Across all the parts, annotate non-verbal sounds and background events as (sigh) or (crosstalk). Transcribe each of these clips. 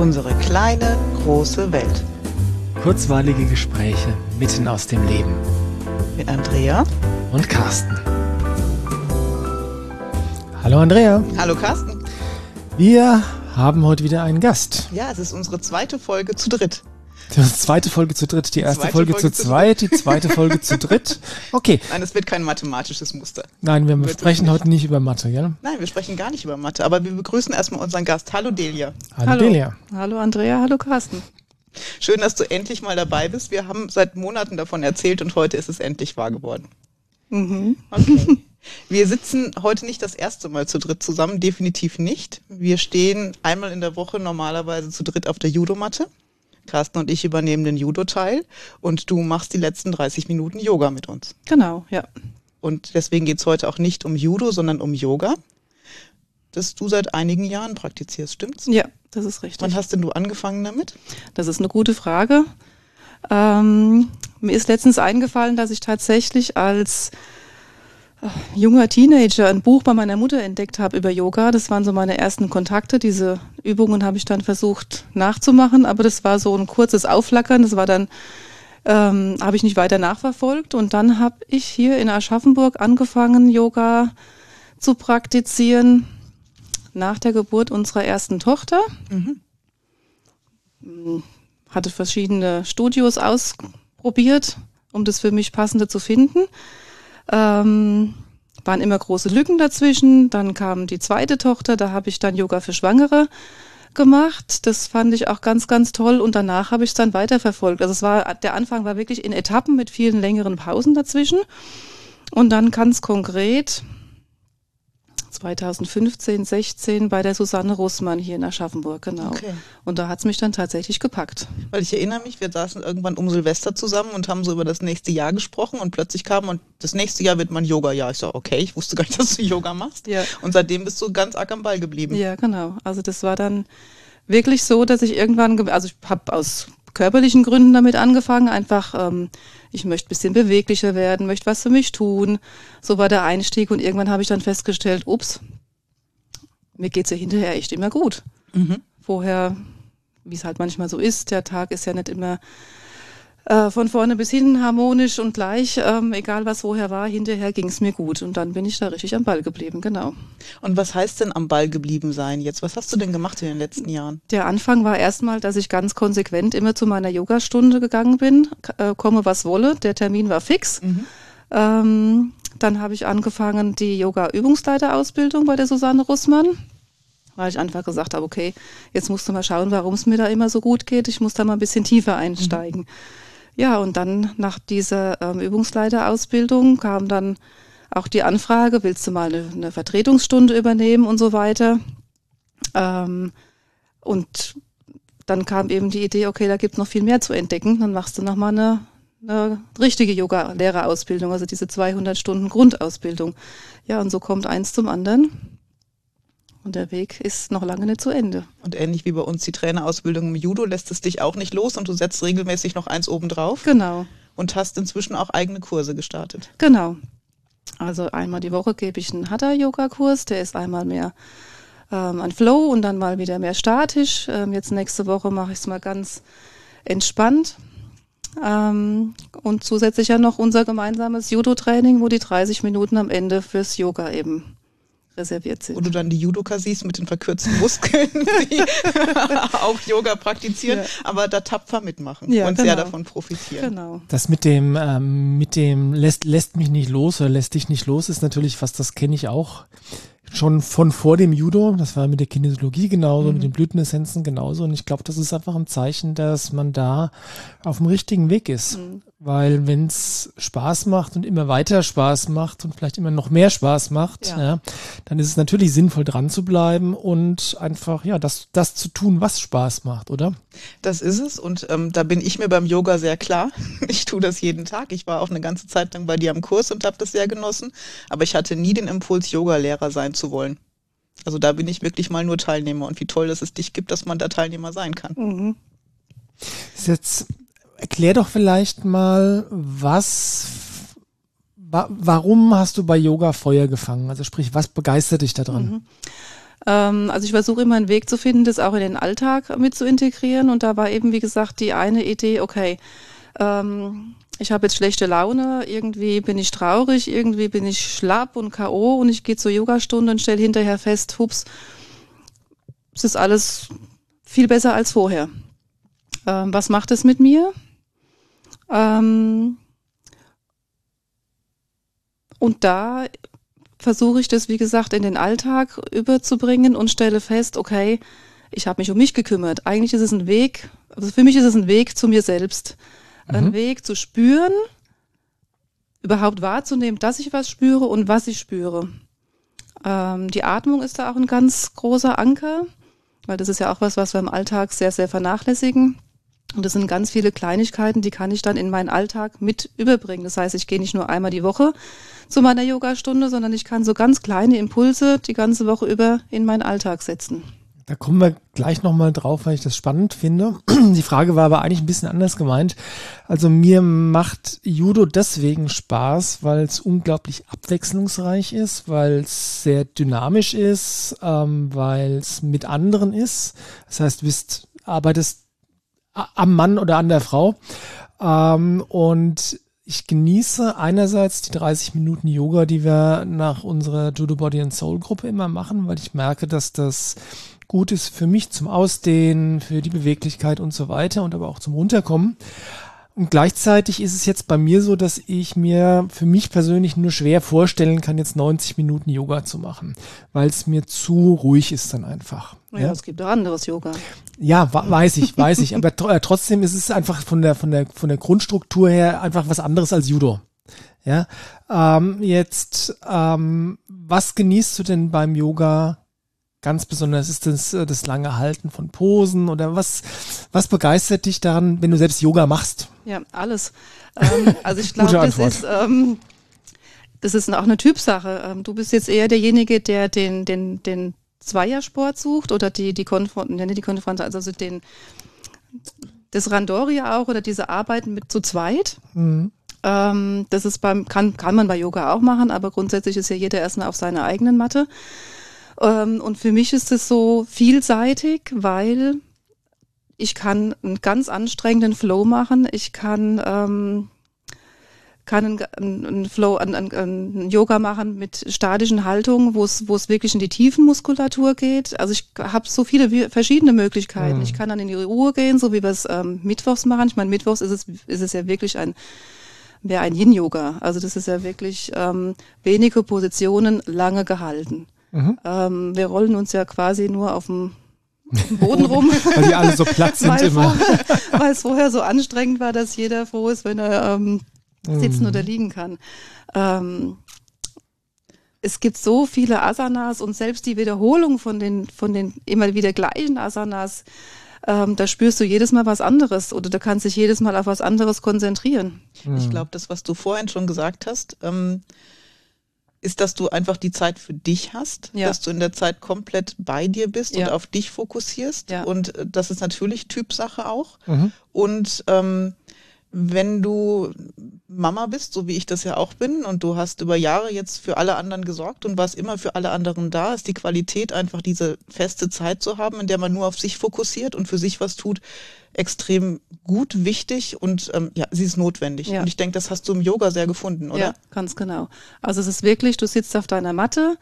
Unsere kleine, große Welt. Kurzweilige Gespräche mitten aus dem Leben. Mit Andrea und Carsten. Hallo Andrea. Hallo Carsten. Wir haben heute wieder einen Gast. Ja, es ist unsere zweite Folge zu dritt. (laughs) Die zweite Folge zu dritt, die erste Folge, Folge, zu, zweit, die zweite Folge zu dritt. (laughs) Okay. Nein, es wird kein mathematisches Muster. Nein, wir wird sprechen heute nicht über Mathe, ja? Nein, wir sprechen gar nicht über Mathe, aber wir begrüßen erstmal unseren Gast. Hallo Delia. Hallo, hallo Delia. Hallo Andrea, hallo Carsten. Schön, dass du endlich mal dabei bist. Wir haben seit Monaten davon erzählt und heute ist es endlich wahr geworden. Mhm. Okay. (laughs) Wir sitzen heute nicht das erste Mal zu dritt zusammen, definitiv nicht. Wir stehen einmal in der Woche normalerweise zu dritt auf der Judomatte. Carsten und ich übernehmen den Judo-Teil und du machst die letzten 30 Minuten Yoga mit uns. Genau, ja. Und deswegen geht es heute auch nicht um Judo, sondern um Yoga, das du seit einigen Jahren praktizierst, stimmt's? Ja, das ist richtig. Wann hast denn du angefangen damit? Das ist eine gute Frage. Ähm, mir ist letztens eingefallen, dass ich tatsächlich als junger Teenager ein Buch bei meiner Mutter entdeckt habe über Yoga. Das waren so meine ersten Kontakte. Diese Übungen habe ich dann versucht nachzumachen, aber das war so ein kurzes Aufflackern. Das war dann, ähm, habe ich nicht weiter nachverfolgt. Und dann habe ich hier in Aschaffenburg angefangen, Yoga zu praktizieren nach der Geburt unserer ersten Tochter. Mhm. Hatte verschiedene Studios ausprobiert, um das für mich passende zu finden. Ähm, waren immer große Lücken dazwischen. Dann kam die zweite Tochter, da habe ich dann Yoga für Schwangere gemacht. Das fand ich auch ganz, ganz toll. Und danach habe ich es dann weiterverfolgt. Also es war, der Anfang war wirklich in Etappen mit vielen längeren Pausen dazwischen. Und dann ganz konkret 2015, 16 bei der Susanne Russmann hier in Aschaffenburg, genau. Okay. Und da hat es mich dann tatsächlich gepackt. Weil ich erinnere mich, wir saßen irgendwann um Silvester zusammen und haben so über das nächste Jahr gesprochen und plötzlich kam und das nächste Jahr wird mein Yoga-Jahr. Ich so, okay, ich wusste gar nicht, (laughs) dass du Yoga machst. Ja. Und seitdem bist du ganz arg am Ball geblieben. Ja, genau. Also das war dann wirklich so, dass ich irgendwann, also ich habe aus körperlichen Gründen damit angefangen, einfach ähm, ich möchte ein bisschen beweglicher werden, möchte was für mich tun. So war der Einstieg und irgendwann habe ich dann festgestellt, ups, mir geht's ja hinterher echt immer gut. Mhm. Vorher, wie es halt manchmal so ist, der Tag ist ja nicht immer äh, von vorne bis hinten harmonisch und gleich, ähm, egal was vorher war, hinterher ging es mir gut und dann bin ich da richtig am Ball geblieben, genau. Und was heißt denn am Ball geblieben sein jetzt? Was hast du denn gemacht in den letzten Jahren? Der Anfang war erstmal, dass ich ganz konsequent immer zu meiner Yogastunde gegangen bin, äh, komme was wolle, der Termin war fix. Mhm. Ähm, dann habe ich angefangen die Yoga-Übungsleiterausbildung bei der Susanne Russmann weil ich einfach gesagt habe, okay, jetzt musst du mal schauen, warum es mir da immer so gut geht. Ich muss da mal ein bisschen tiefer einsteigen. Mhm. Ja, und dann nach dieser ähm, Übungsleiterausbildung kam dann auch die Anfrage, willst du mal eine, eine Vertretungsstunde übernehmen und so weiter. Ähm, und dann kam eben die Idee, okay, da gibt es noch viel mehr zu entdecken. Dann machst du nochmal eine, eine richtige Yoga-Lehrerausbildung, also diese 200 Stunden Grundausbildung. Ja, und so kommt eins zum anderen. Und der Weg ist noch lange nicht zu Ende. Und ähnlich wie bei uns die Trainerausbildung im Judo lässt es dich auch nicht los und du setzt regelmäßig noch eins obendrauf. Genau. Und hast inzwischen auch eigene Kurse gestartet. Genau. Also einmal die Woche gebe ich einen Hatha-Yoga-Kurs, der ist einmal mehr ähm, ein Flow und dann mal wieder mehr statisch. Ähm, jetzt nächste Woche mache ich es mal ganz entspannt. Ähm, und zusätzlich ja noch unser gemeinsames Judo-Training, wo die 30 Minuten am Ende fürs Yoga eben reserviert sind. Wo du dann die Judoka siehst mit den verkürzten Muskeln, (laughs) die (laughs) auch Yoga praktizieren, ja. aber da tapfer mitmachen ja, und genau. sehr davon profitieren. Genau. Das mit dem, ähm, mit dem lässt, lässt mich nicht los oder lässt dich nicht los ist natürlich was, das kenne ich auch schon von vor dem Judo, das war mit der Kinesiologie genauso, mhm. mit den Blütenessenzen genauso. Und ich glaube, das ist einfach ein Zeichen, dass man da auf dem richtigen Weg ist. Mhm. Weil wenn es Spaß macht und immer weiter Spaß macht und vielleicht immer noch mehr Spaß macht, ja. ja. dann ist es natürlich sinnvoll dran zu bleiben und einfach ja das, das zu tun, was Spaß macht, oder? Das ist es und ähm, da bin ich mir beim Yoga sehr klar. (laughs) Ich tue das jeden Tag. Ich war auch eine ganze Zeit lang bei dir am Kurs und habe das sehr genossen, aber ich hatte nie den Impuls, Yoga-Lehrer sein zu wollen. Also da bin ich wirklich mal nur Teilnehmer und wie toll, dass es dich gibt, dass man da Teilnehmer sein kann. Mhm. Jetzt erklär doch vielleicht mal, was, wa warum hast du bei Yoga Feuer gefangen? Also sprich, was begeistert dich daran? Mhm. Ähm, also ich versuche immer einen Weg zu finden, das auch in den Alltag mit zu integrieren. Und da war eben, wie gesagt, die eine Idee, okay, ähm, ich habe jetzt schlechte Laune, irgendwie bin ich traurig, irgendwie bin ich schlapp und K.O. und ich gehe zur Yogastunde und stelle hinterher fest, hups, es ist alles viel besser als vorher. Ähm, was macht es mit mir? Ähm, und da versuche ich das, wie gesagt, in den Alltag überzubringen und stelle fest, okay, ich habe mich um mich gekümmert. Eigentlich ist es ein Weg, also für mich ist es ein Weg zu mir selbst. Mhm. Ein Weg zu spüren, überhaupt wahrzunehmen, dass ich was spüre und was ich spüre. Ähm, die Atmung ist da auch ein ganz großer Anker, weil das ist ja auch was, was wir im Alltag sehr, sehr vernachlässigen. Und das sind ganz viele Kleinigkeiten, die kann ich dann in meinen Alltag mit überbringen. Das heißt, ich gehe nicht nur einmal die Woche zu meiner Yogastunde, sondern ich kann so ganz kleine Impulse die ganze Woche über in meinen Alltag setzen. Da kommen wir gleich nochmal drauf, weil ich das spannend finde. (clears throat) Die Frage war aber eigentlich ein bisschen anders gemeint. Also mir macht Judo deswegen Spaß, weil es unglaublich abwechslungsreich ist, weil es sehr dynamisch ist, ähm, weil es mit anderen ist. Das heißt, du bist, arbeitest am Mann oder an der Frau. Ähm, und ich genieße einerseits die 30 Minuten Yoga, die wir nach unserer Judo Body and Soul Gruppe immer machen, weil ich merke, dass das gut ist für mich zum Ausdehnen, für die Beweglichkeit und so weiter und aber auch zum Runterkommen. Und gleichzeitig ist es jetzt bei mir so, dass ich mir für mich persönlich nur schwer vorstellen kann, jetzt 90 Minuten Yoga zu machen, weil es mir zu ruhig ist dann einfach. Ja, ja, es gibt auch anderes Yoga. Ja, weiß ich, weiß ich. Aber äh, trotzdem ist es einfach von der, von der, von der Grundstruktur her einfach was anderes als Judo. Ja, ähm, jetzt, ähm, was genießt du denn beim Yoga ganz besonders? Ist das äh, das lange Halten von Posen oder was, was begeistert dich daran, wenn du selbst Yoga machst? Ja, alles. Ähm, (laughs) also ich glaube, das ist, ähm, das ist auch eine Typsache. Ähm, du bist jetzt eher derjenige, der den, den, den Zweiersport sucht oder die, die Konfront, die Konfront, also den, das Randoria auch oder diese Arbeiten mit zu zweit. Mhm. Ähm, das ist beim, kann, kann man bei Yoga auch machen, aber grundsätzlich ist ja jeder erstmal auf seiner eigenen Matte. Ähm, und für mich ist es so vielseitig, weil ich kann einen ganz anstrengenden Flow machen. Ich kann ähm, kann einen, einen Flow, einen, einen Yoga machen mit statischen Haltungen, wo es, wo es wirklich in die Tiefenmuskulatur geht. Also ich habe so viele verschiedene Möglichkeiten. Mhm. Ich kann dann in die Ruhe gehen, so wie wir es ähm, mittwochs machen. Ich meine, mittwochs ist es, ist es ja wirklich ein wäre ein Yin-Yoga. Also das ist ja wirklich ähm, wenige Positionen lange gehalten. Mhm. Ähm, wir rollen uns ja quasi nur auf dem Boden (laughs) rum. weil die alle so platt sind weil immer. Vorher, weil es vorher so anstrengend war, dass jeder froh ist, wenn er ähm, sitzen mhm. oder liegen kann. Ähm, es gibt so viele Asanas und selbst die Wiederholung von den, von den immer wieder gleichen Asanas, ähm, da spürst du jedes Mal was anderes oder du kannst dich jedes Mal auf was anderes konzentrieren. Mhm. Ich glaube, das, was du vorhin schon gesagt hast, ähm, ist, dass du einfach die Zeit für dich hast, ja. dass du in der Zeit komplett bei dir bist ja. und auf dich fokussierst. Ja. Und äh, das ist natürlich Typsache auch. Mhm. Und ähm, wenn du Mama bist, so wie ich das ja auch bin, und du hast über Jahre jetzt für alle anderen gesorgt und warst immer für alle anderen da, ist die Qualität einfach diese feste Zeit zu haben, in der man nur auf sich fokussiert und für sich was tut, extrem gut, wichtig und ähm, ja, sie ist notwendig. Ja. Und ich denke, das hast du im Yoga sehr gefunden, oder? Ja, ganz genau. Also es ist wirklich, du sitzt auf deiner Matte,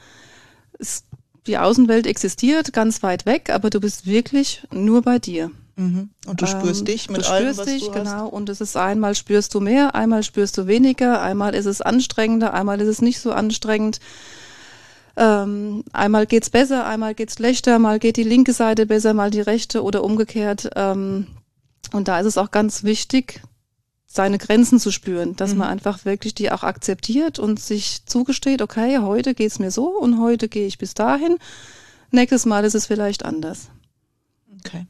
es, die Außenwelt existiert ganz weit weg, aber du bist wirklich nur bei dir. Mhm. Und du spürst ähm, dich mit du allem, spürst was dich, du hast. genau. Und es ist einmal spürst du mehr, einmal spürst du weniger, einmal ist es anstrengender, einmal ist es nicht so anstrengend. Ähm, einmal geht's besser, einmal geht's schlechter, mal geht die linke Seite besser, mal die rechte oder umgekehrt. Ähm, und da ist es auch ganz wichtig, seine Grenzen zu spüren, dass mhm. man einfach wirklich die auch akzeptiert und sich zugesteht, okay, heute geht's mir so und heute gehe ich bis dahin. Nächstes Mal ist es vielleicht anders. Okay.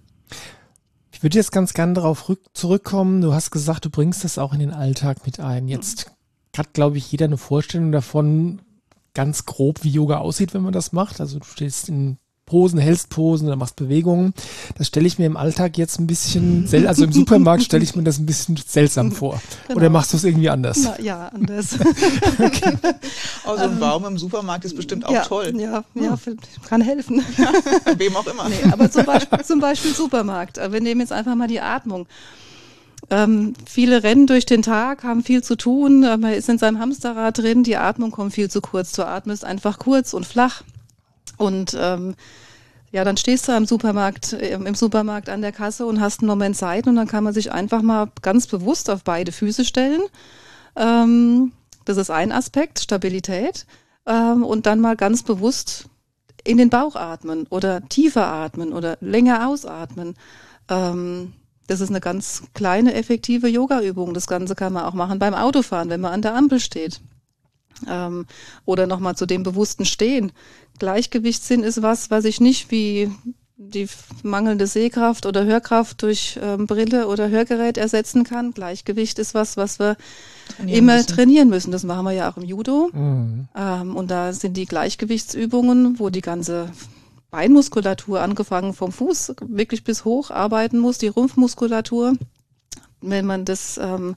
Ich würde jetzt ganz gerne darauf zurückkommen. Du hast gesagt, du bringst das auch in den Alltag mit ein. Jetzt hat, glaube ich, jeder eine Vorstellung davon, ganz grob, wie Yoga aussieht, wenn man das macht. Also du stehst in Posen, hältst Posen oder machst Bewegungen. Das stelle ich mir im Alltag jetzt ein bisschen, sel also im Supermarkt stelle ich mir das ein bisschen seltsam vor. Genau. Oder machst du es irgendwie anders? Na, ja, anders. (laughs) okay. Also ein Baum im Supermarkt ist bestimmt auch ja, toll. Ja, ja, kann helfen. Ja, wem auch immer. Nee, aber zum Beispiel, zum Beispiel Supermarkt. Wir nehmen jetzt einfach mal die Atmung. Ähm, viele rennen durch den Tag, haben viel zu tun, man ist in seinem Hamsterrad drin, die Atmung kommt viel zu kurz. Du atmest einfach kurz und flach. Und ähm, ja, dann stehst du im Supermarkt, im Supermarkt an der Kasse und hast einen Moment Zeit und dann kann man sich einfach mal ganz bewusst auf beide Füße stellen. Ähm, das ist ein Aspekt, Stabilität. Ähm, und dann mal ganz bewusst in den Bauch atmen oder tiefer atmen oder länger ausatmen. Ähm, das ist eine ganz kleine, effektive Yoga-Übung. Das Ganze kann man auch machen beim Autofahren, wenn man an der Ampel steht. Ähm, oder nochmal zu dem bewussten Stehen. Gleichgewichtssinn ist was, was ich nicht wie die mangelnde Sehkraft oder Hörkraft durch ähm, Brille oder Hörgerät ersetzen kann. Gleichgewicht ist was, was wir trainieren immer müssen. trainieren müssen. Das machen wir ja auch im Judo. Mhm. Ähm, und da sind die Gleichgewichtsübungen, wo die ganze Beinmuskulatur angefangen vom Fuß wirklich bis hoch arbeiten muss, die Rumpfmuskulatur. Wenn man das ähm,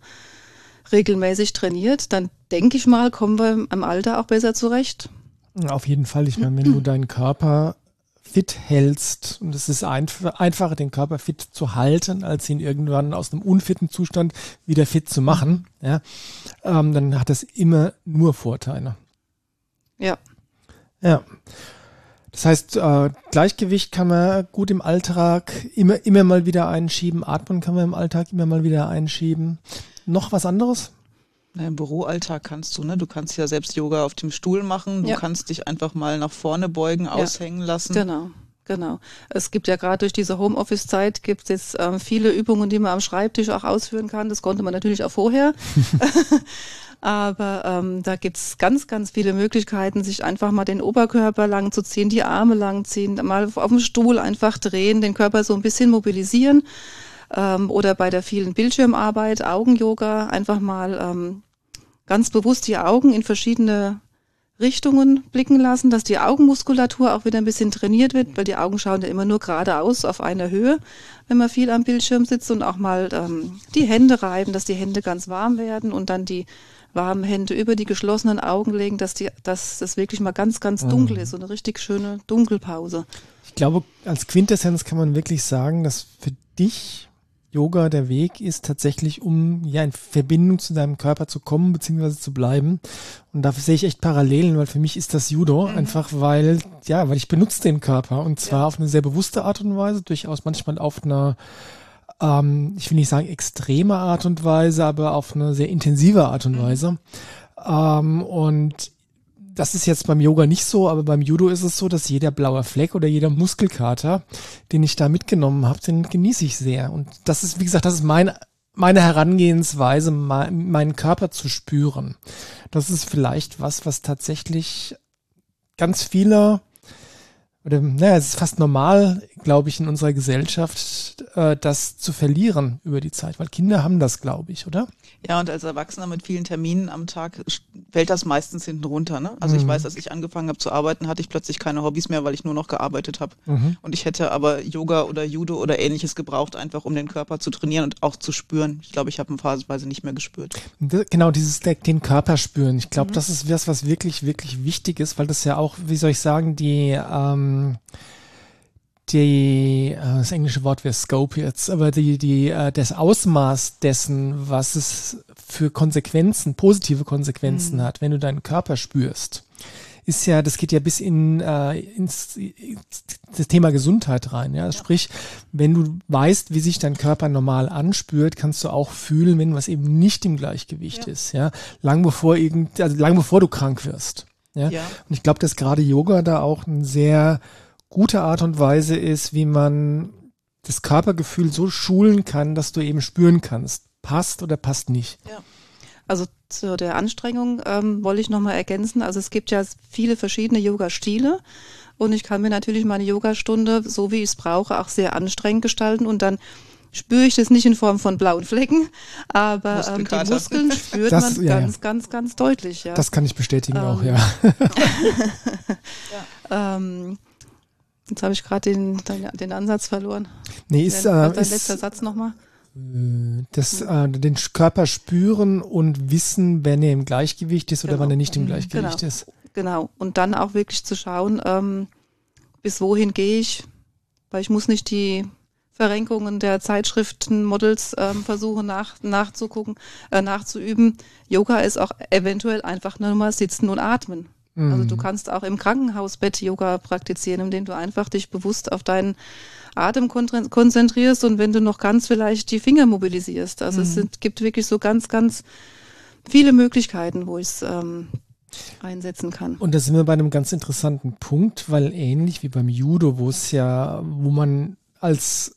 regelmäßig trainiert, dann denke ich mal, kommen wir im Alter auch besser zurecht. Auf jeden Fall. Ich meine, wenn du (clears throat) deinen Körper fit hältst, und es ist einf einfacher, den Körper fit zu halten, als ihn irgendwann aus einem unfitten Zustand wieder fit zu machen, ja, ähm, dann hat das immer nur Vorteile. Ja. Ja. Das heißt, äh, Gleichgewicht kann man gut im Alltag immer, immer mal wieder einschieben. Atmen kann man im Alltag immer mal wieder einschieben. Noch was anderes? Na, Im Büroalltag kannst du, ne? Du kannst ja selbst Yoga auf dem Stuhl machen. Du ja. kannst dich einfach mal nach vorne beugen, ja. aushängen lassen. Genau. Genau. Es gibt ja gerade durch diese Homeoffice-Zeit gibt es jetzt ähm, viele Übungen, die man am Schreibtisch auch ausführen kann. Das konnte man natürlich auch vorher. (laughs) Aber ähm, da gibt's ganz, ganz viele Möglichkeiten, sich einfach mal den Oberkörper lang zu ziehen, die Arme lang ziehen, mal auf dem Stuhl einfach drehen, den Körper so ein bisschen mobilisieren. Ähm, oder bei der vielen Bildschirmarbeit, Augen-Yoga, einfach mal ähm, ganz bewusst die Augen in verschiedene Richtungen blicken lassen, dass die Augenmuskulatur auch wieder ein bisschen trainiert wird, weil die Augen schauen ja immer nur geradeaus auf einer Höhe, wenn man viel am Bildschirm sitzt und auch mal ähm, die Hände reiben, dass die Hände ganz warm werden und dann die warmen Hände über die geschlossenen Augen legen, dass, die, dass das wirklich mal ganz, ganz dunkel mhm. ist, so eine richtig schöne Dunkelpause. Ich glaube, als Quintessenz kann man wirklich sagen, dass für dich Yoga der Weg ist tatsächlich, um ja in Verbindung zu deinem Körper zu kommen bzw. zu bleiben. Und dafür sehe ich echt Parallelen, weil für mich ist das Judo mhm. einfach, weil ja, weil ich benutze den Körper und zwar ja. auf eine sehr bewusste Art und Weise, durchaus manchmal auf einer ähm, ich will nicht sagen extreme Art und Weise, aber auf eine sehr intensive Art und mhm. Weise. Ähm, und das ist jetzt beim Yoga nicht so, aber beim Judo ist es so, dass jeder blaue Fleck oder jeder Muskelkater, den ich da mitgenommen habe, den genieße ich sehr. Und das ist, wie gesagt, das ist mein, meine Herangehensweise, mein, meinen Körper zu spüren. Das ist vielleicht was, was tatsächlich ganz viele oder naja, es ist fast normal, glaube ich, in unserer Gesellschaft, äh, das zu verlieren über die Zeit, weil Kinder haben das, glaube ich, oder? Ja, und als Erwachsener mit vielen Terminen am Tag fällt das meistens hinten runter. Ne? Also mhm. ich weiß, als ich angefangen habe zu arbeiten, hatte ich plötzlich keine Hobbys mehr, weil ich nur noch gearbeitet habe. Mhm. Und ich hätte aber Yoga oder Judo oder ähnliches gebraucht, einfach um den Körper zu trainieren und auch zu spüren. Ich glaube, ich habe ihn phasenweise nicht mehr gespürt. Genau, dieses den Körper spüren. Ich glaube, mhm. das ist was, was wirklich, wirklich wichtig ist, weil das ja auch, wie soll ich sagen, die ähm, die, äh, das englische Wort wäre Scope jetzt, aber die, die, äh, das Ausmaß dessen, was es für Konsequenzen, positive Konsequenzen mhm. hat, wenn du deinen Körper spürst, ist ja, das geht ja bis in äh, ins, ins das Thema Gesundheit rein. Ja? ja? Sprich, wenn du weißt, wie sich dein Körper normal anspürt, kannst du auch fühlen, wenn was eben nicht im Gleichgewicht ja. ist. Ja, lang bevor irgend, also lang bevor du krank wirst. Ja, ja. und ich glaube, dass gerade Yoga da auch ein sehr gute Art und Weise ist, wie man das Körpergefühl so schulen kann, dass du eben spüren kannst, passt oder passt nicht. Ja. Also zu der Anstrengung ähm, wollte ich nochmal ergänzen. Also es gibt ja viele verschiedene Yoga-Stile und ich kann mir natürlich meine Yogastunde, so wie ich es brauche, auch sehr anstrengend gestalten und dann spüre ich das nicht in Form von blauen Flecken, aber ähm, die Muskeln spürt das, man ja, ganz, ja. ganz, ganz deutlich. Ja. Das kann ich bestätigen ähm, auch, ja. (laughs) ja. Ähm, Jetzt habe ich gerade den, den, den, Ansatz verloren. Nee, ist, dein, äh, dein ist, letzter Satz nochmal. Äh, das, äh, den Körper spüren und wissen, wenn er im Gleichgewicht ist oder Genau. wann er nicht im Mhm, Gleichgewicht genau. ist. Genau. Und dann auch wirklich zu schauen, ähm, bis wohin gehe ich, weil ich muss nicht die Verrenkungen der Zeitschriften, Models ähm, versuchen nach, nachzugucken, äh, nachzuüben. Yoga ist auch eventuell einfach nur mal sitzen und atmen. Also du Mhm. kannst auch im Krankenhausbett Yoga praktizieren, indem du einfach dich bewusst auf deinen Atem konzentrierst und wenn du noch ganz vielleicht die Finger mobilisierst. Also es sind, gibt wirklich so ganz, ganz viele Möglichkeiten, wo ich es ähm, einsetzen kann. Und da sind wir bei einem ganz interessanten Punkt, weil ähnlich wie beim Judo, wo es ja, wo man als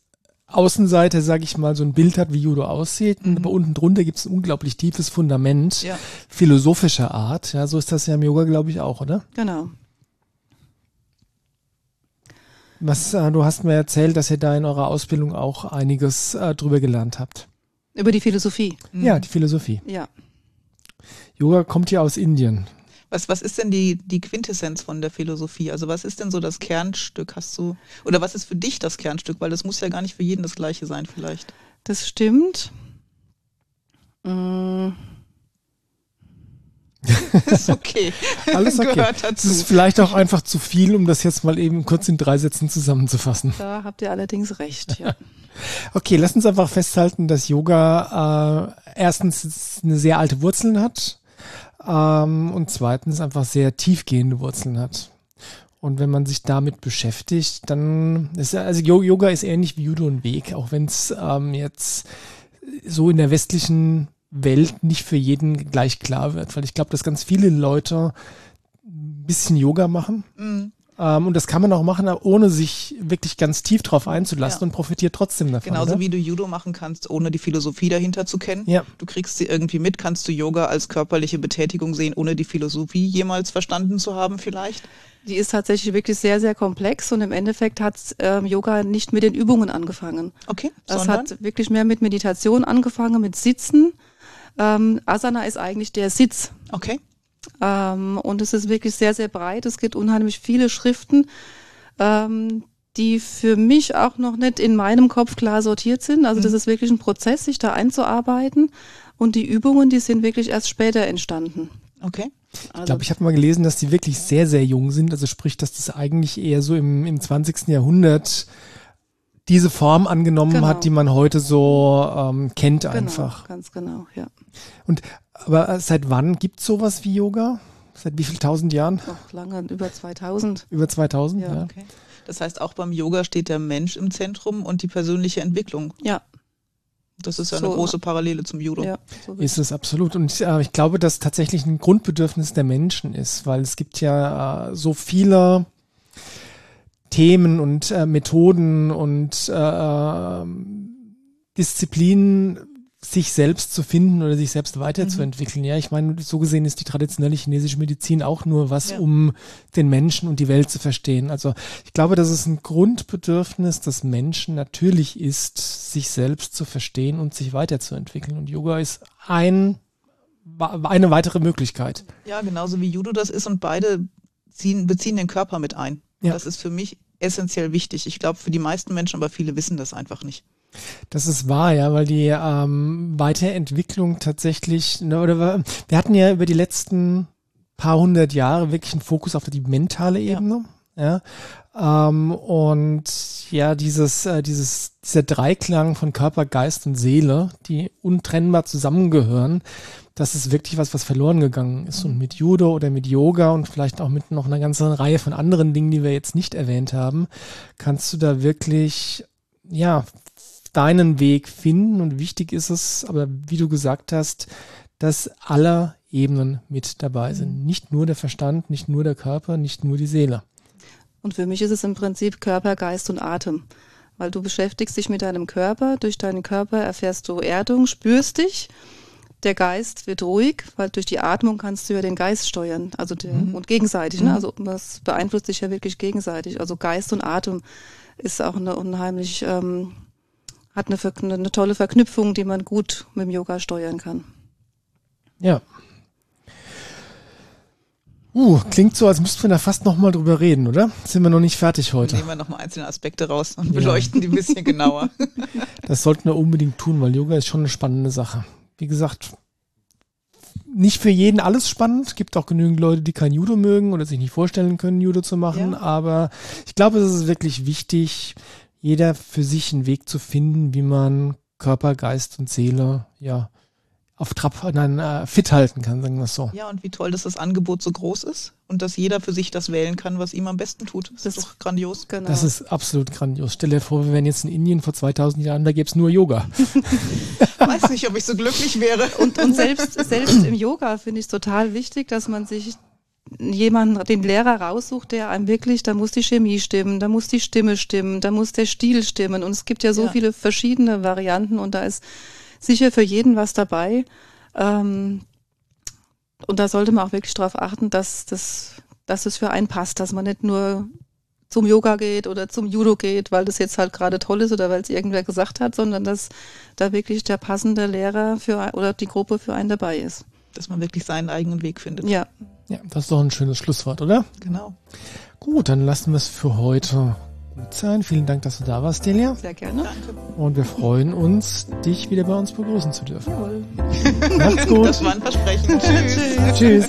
Außenseiter, sage ich mal, so ein Bild hat, wie Judo aussieht, Mhm. aber unten drunter gibt es ein unglaublich tiefes Fundament Ja. philosophischer Art. Ja, so ist das ja im Yoga, glaube ich, auch, oder? Genau. Was, äh, du hast mir erzählt, dass ihr da in eurer Ausbildung auch einiges äh, drüber gelernt habt. Über die Philosophie. Mhm. Ja, die Philosophie. Ja. Yoga kommt ja aus Indien. Was, was ist denn die, die Quintessenz von der Philosophie? Also was ist denn so das Kernstück? Hast du, oder was ist für dich das Kernstück? Weil das muss ja gar nicht für jeden das gleiche sein, vielleicht. Das stimmt. Mm, (laughs) ist okay. (laughs) Alles okay. Gehört Es dazu. ist vielleicht auch einfach zu viel, um das jetzt mal eben kurz in drei Sätzen zusammenzufassen. Da habt ihr allerdings recht. Ja. (laughs) Okay, lass uns einfach festhalten, dass Yoga äh, erstens eine sehr alte Wurzeln hat ähm, und zweitens einfach sehr tiefgehende Wurzeln hat. Und wenn man sich damit beschäftigt, dann ist ja- also Yo- Yoga ist ähnlich wie Judo ein Weg, auch wenn es ähm, jetzt so in der westlichen Welt nicht für jeden gleich klar wird, weil ich glaube, dass ganz viele Leute ein bisschen Yoga machen. Mhm. Ähm, und das kann man auch machen, ohne sich wirklich ganz tief drauf einzulassen Ja. und profitiert trotzdem davon. Genauso oder? wie du Judo machen kannst, ohne die Philosophie dahinter zu kennen. Ja. Du kriegst sie irgendwie mit, kannst du Yoga als körperliche Betätigung sehen, ohne die Philosophie jemals verstanden zu haben vielleicht. Die ist tatsächlich wirklich sehr, sehr komplex und im Endeffekt hat ähm, Yoga nicht mit den Übungen angefangen. Okay, Es sondern? hat wirklich mehr mit Meditation angefangen, mit Sitzen. Ähm, Asana ist eigentlich der Sitz. Okay. Ähm, und es ist wirklich sehr, sehr breit. Es gibt unheimlich viele Schriften, ähm, die für mich auch noch nicht in meinem Kopf klar sortiert sind. Also das ist wirklich ein Prozess, sich da einzuarbeiten. Und die Übungen, die sind wirklich erst später entstanden. Okay. Also, Ich glaube, ich habe mal gelesen, dass die wirklich sehr, sehr jung sind. Also sprich, dass das eigentlich eher so im, im 20. Jahrhundert diese Form angenommen Genau. hat, die man heute so ähm, kennt genau, einfach. ganz genau, ja. Und aber äh, seit wann gibt es sowas wie Yoga? Seit wie viel tausend Jahren? Noch lange, über 2000. Über 2000? Ja. Ja. okay. Das heißt, auch beim Yoga steht der Mensch im Zentrum und die persönliche Entwicklung. Ja, Das ist ja So. eine große Parallele zum Judo. ja. So Ist es absolut. Und äh, ich glaube, dass tatsächlich ein Grundbedürfnis der Menschen ist, weil es gibt ja äh, so viele Themen und äh, Methoden und äh, ähm, Disziplinen, sich selbst zu finden oder sich selbst weiterzuentwickeln. Ja, ich meine, so gesehen ist die traditionelle chinesische Medizin auch nur was, Ja. um den Menschen und die Welt zu verstehen. Also ich glaube, dass es ein Grundbedürfnis des Menschen natürlich ist, sich selbst zu verstehen und sich weiterzuentwickeln. Und Yoga ist ein, eine weitere Möglichkeit. Ja, genauso wie Judo das ist und beide ziehen, beziehen den Körper mit ein. Ja. Das ist für mich essentiell wichtig. Ich glaube, für die meisten Menschen, aber viele wissen das einfach nicht. Das ist wahr, ja, weil die ähm, Weiterentwicklung tatsächlich, ne, oder wir- hatten ja über die letzten paar hundert Jahre wirklich einen Fokus auf die mentale Ja. Ebene. Ja. Ähm, und ja, dieses, äh, dieses, dieser Dreiklang von Körper, Geist und Seele, die untrennbar zusammengehören, das ist wirklich was, was verloren gegangen ist. Und mit Judo oder mit Yoga und vielleicht auch mit noch einer ganzen Reihe von anderen Dingen, die wir jetzt nicht erwähnt haben, kannst du da wirklich, ja, deinen Weg finden. Und wichtig ist es, aber wie du gesagt hast, dass alle Ebenen mit dabei sind. Nicht nur der Verstand, nicht nur der Körper, nicht nur die Seele. Und für mich ist es im Prinzip Körper, Geist und Atem. Weil du beschäftigst dich mit deinem Körper. Durch deinen Körper erfährst du Erdung, spürst dich. Der Geist wird ruhig, weil durch die Atmung kannst du ja den Geist steuern. Also der, und gegenseitig. Ne? Also das beeinflusst dich ja wirklich gegenseitig. Also Geist und Atem ist auch eine unheimlich, ähm, hat eine, eine tolle Verknüpfung, die man gut mit dem Yoga steuern kann. Ja. Uh, klingt so, als müssten wir da fast noch mal drüber reden, oder? Sind wir noch nicht fertig heute? Nehmen wir noch mal einzelne Aspekte raus und beleuchten ja. die ein bisschen genauer. (laughs) Das sollten wir unbedingt tun, weil Yoga ist schon eine spannende Sache. Wie gesagt, nicht für jeden alles spannend. Gibt auch genügend Leute, die kein Judo mögen oder sich nicht vorstellen können, Judo zu machen. Ja. Aber ich glaube, es ist wirklich wichtig, jeder für sich einen Weg zu finden, wie man Körper, Geist und Seele, ja, auf Trab, nein, äh, fit halten kann, sagen wir es so. Ja, und wie toll, dass das Angebot so groß ist und dass jeder für sich das wählen kann, was ihm am besten tut. Das, das ist doch grandios. Genau. Das ist absolut grandios. Stell dir vor, wir wären jetzt in Indien vor 2000 Jahren, da gäbe es nur Yoga. (laughs) Weiß nicht, ob ich so glücklich wäre. Und, und selbst, selbst im Yoga finde ich es total wichtig, dass man sich jemanden, den Lehrer raussucht, der einem wirklich, da muss die Chemie stimmen, da muss die Stimme stimmen, da muss der Stil stimmen. Und es gibt ja so ja. viele verschiedene Varianten und da ist sicher für jeden was dabei. Ähm, und da sollte man auch wirklich darauf achten, dass das, dass es für einen passt, dass man nicht nur zum Yoga geht oder zum Judo geht, weil das jetzt halt gerade toll ist oder weil es irgendwer gesagt hat, sondern dass da wirklich der passende Lehrer für oder die Gruppe für einen dabei ist dass man wirklich seinen eigenen Weg findet. Ja. Ja, das ist doch ein schönes Schlusswort, oder? Genau. Gut, dann lassen wir es für heute gut sein. Vielen Dank, dass du da warst, Delia. Sehr gerne. Danke. Und wir freuen uns, dich wieder bei uns begrüßen zu dürfen. Jawohl. Macht's (laughs) gut. Das war ein Versprechen. (laughs) Tschüss. Tschüss.